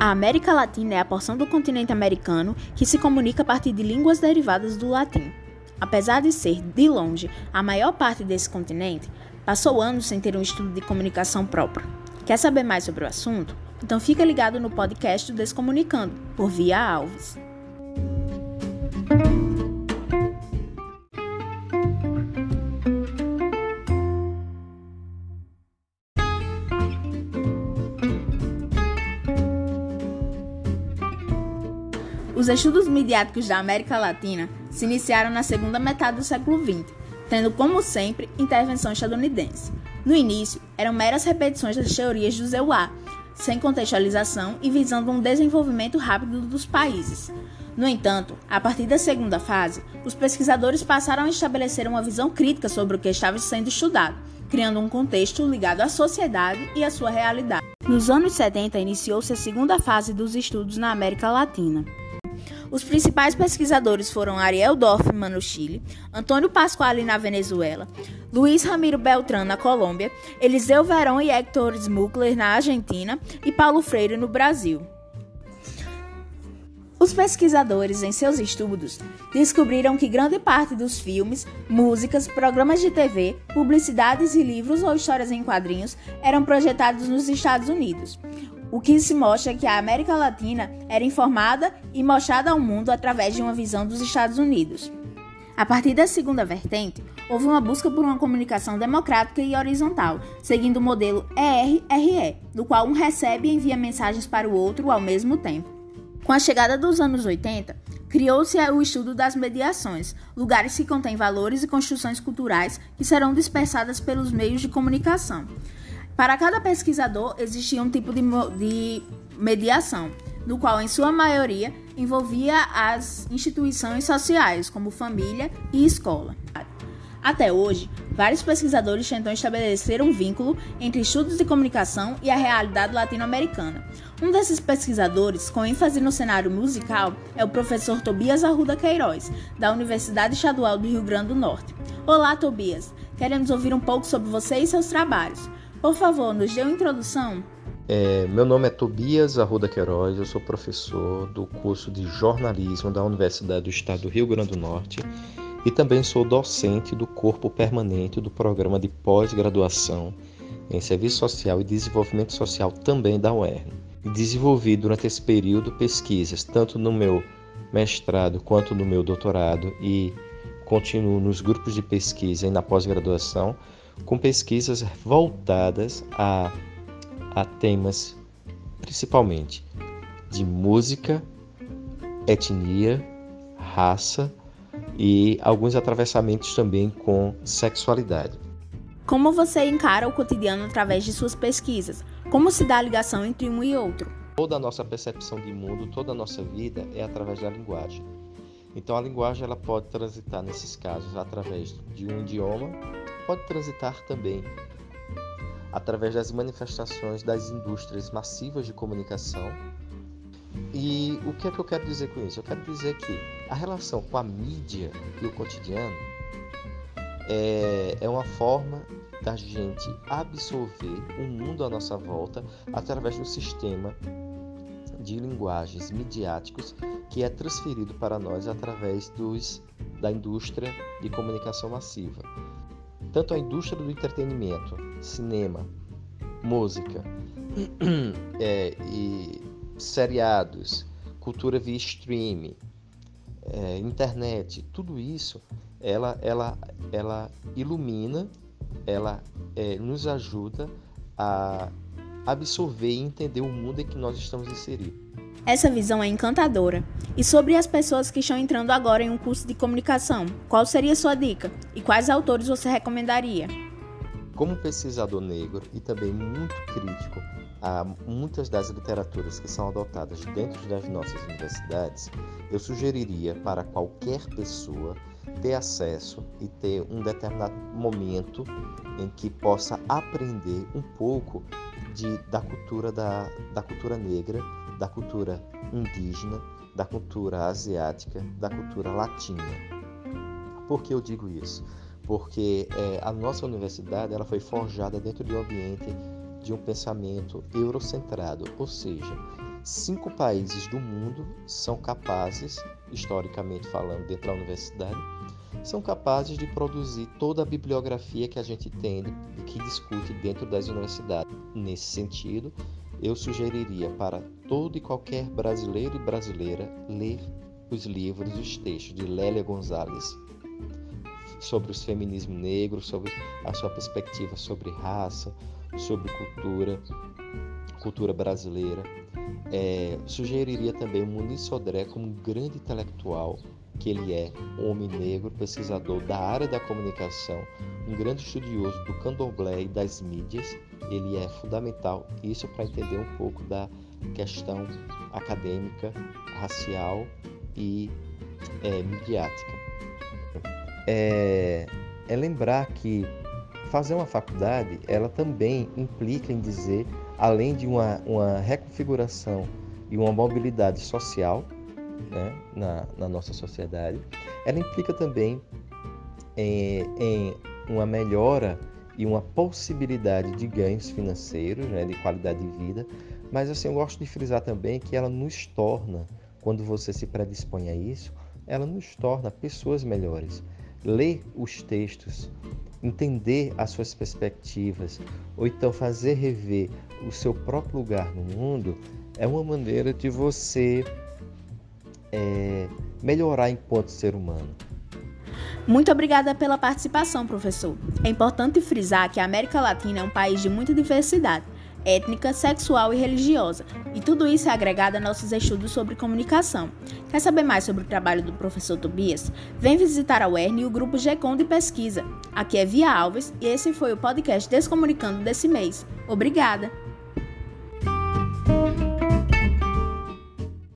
A América Latina é a porção do continente americano que se comunica a partir de línguas derivadas do latim. Apesar de ser, de longe, a maior parte desse continente, passou anos sem ter um estudo de comunicação próprio. Quer saber mais sobre o assunto? Então fica ligado no podcast do Descomunicando, por Via Alves. Os estudos midiáticos da América Latina se iniciaram na segunda metade do século XX, tendo como sempre intervenção estadunidense. No início, eram meras repetições das teorias do Zeuá, sem contextualização e visando um desenvolvimento rápido dos países. No entanto, a partir da segunda fase, os pesquisadores passaram a estabelecer uma visão crítica sobre o que estava sendo estudado, criando um contexto ligado à sociedade e à sua realidade. Nos anos 70, iniciou-se a segunda fase dos estudos na América Latina. Os principais pesquisadores foram Ariel Dorfman no Chile, Antônio Pasquale na Venezuela, Luiz Ramiro Beltrán na Colômbia, Eliseu Verón e Hector Smukler na Argentina e Paulo Freire no Brasil. Os pesquisadores, em seus estudos, descobriram que grande parte dos filmes, músicas, programas de TV, publicidades e livros ou histórias em quadrinhos eram projetados nos Estados Unidos o que se mostra que a América Latina era informada e mostrada ao mundo através de uma visão dos Estados Unidos. A partir da segunda vertente, houve uma busca por uma comunicação democrática e horizontal, seguindo o modelo ERRE, no qual um recebe e envia mensagens para o outro ao mesmo tempo. Com a chegada dos anos 80, criou-se o estudo das mediações, lugares que contêm valores e construções culturais que serão dispersadas pelos meios de comunicação. Para cada pesquisador existia um tipo de, de mediação, no qual, em sua maioria, envolvia as instituições sociais, como família e escola. Até hoje, vários pesquisadores tentam estabelecer um vínculo entre estudos de comunicação e a realidade latino-americana. Um desses pesquisadores, com ênfase no cenário musical, é o professor Tobias Arruda Queiroz, da Universidade Estadual do Rio Grande do Norte. Olá, Tobias! Queremos ouvir um pouco sobre você e seus trabalhos. Por favor, nos dê uma introdução. É, meu nome é Tobias Arruda Queiroz, eu sou professor do curso de jornalismo da Universidade do Estado do Rio Grande do Norte e também sou docente do corpo permanente do programa de pós-graduação em Serviço Social e Desenvolvimento Social também da UERN. Desenvolvi durante esse período pesquisas tanto no meu mestrado quanto no meu doutorado e continuo nos grupos de pesquisa e na pós-graduação com pesquisas voltadas a, a temas principalmente de música, etnia, raça e alguns atravessamentos também com sexualidade. Como você encara o cotidiano através de suas pesquisas? Como se dá a ligação entre um e outro? Toda a nossa percepção de mundo, toda a nossa vida é através da linguagem. Então a linguagem ela pode transitar nesses casos através de um idioma pode transitar também através das manifestações das indústrias massivas de comunicação. E o que é que eu quero dizer com isso? Eu quero dizer que a relação com a mídia e o cotidiano é, é uma forma da gente absorver o mundo à nossa volta através do sistema de linguagens midiáticos que é transferido para nós através dos, da indústria de comunicação massiva. Tanto a indústria do entretenimento, cinema, música é, e seriados, cultura via streaming, é, internet, tudo isso, ela, ela, ela ilumina, ela é, nos ajuda a absorver e entender o mundo em que nós estamos inseridos. Essa visão é encantadora. E sobre as pessoas que estão entrando agora em um curso de comunicação, qual seria sua dica? E quais autores você recomendaria? Como pesquisador negro e também muito crítico a muitas das literaturas que são adotadas dentro das nossas universidades, eu sugeriria para qualquer pessoa ter acesso e ter um determinado momento em que possa aprender um pouco de, da cultura da, da cultura negra da cultura indígena, da cultura asiática, da cultura latina. Por que eu digo isso? Porque é, a nossa universidade ela foi forjada dentro de um ambiente de um pensamento eurocentrado, ou seja, cinco países do mundo são capazes, historicamente falando, dentro da universidade, são capazes de produzir toda a bibliografia que a gente tem e que discute dentro das universidades. Nesse sentido, eu sugeriria para todo e qualquer brasileiro e brasileira ler os livros, os textos de Lélia Gonzalez sobre o feminismo negro, sobre a sua perspectiva sobre raça, sobre cultura, cultura brasileira. É, sugeriria também o Muniz Sodré como um grande intelectual que ele é um homem negro, pesquisador da área da comunicação, um grande estudioso do candomblé e das mídias. Ele é fundamental isso para entender um pouco da questão acadêmica, racial e é, midiática. É, é lembrar que fazer uma faculdade, ela também implica em dizer, além de uma, uma reconfiguração e uma mobilidade social, né, na, na nossa sociedade, ela implica também em, em uma melhora e uma possibilidade de ganhos financeiros, né, de qualidade de vida, mas assim, eu gosto de frisar também que ela nos torna, quando você se predispõe a isso, ela nos torna pessoas melhores. Ler os textos, entender as suas perspectivas, ou então fazer rever o seu próprio lugar no mundo, é uma maneira de você é, melhorar enquanto ser humano. Muito obrigada pela participação, professor. É importante frisar que a América Latina é um país de muita diversidade étnica, sexual e religiosa, e tudo isso é agregado a nossos estudos sobre comunicação. Quer saber mais sobre o trabalho do professor Tobias? Vem visitar a UERN e o grupo GECOM de pesquisa. Aqui é Via Alves e esse foi o podcast Descomunicando desse mês. Obrigada!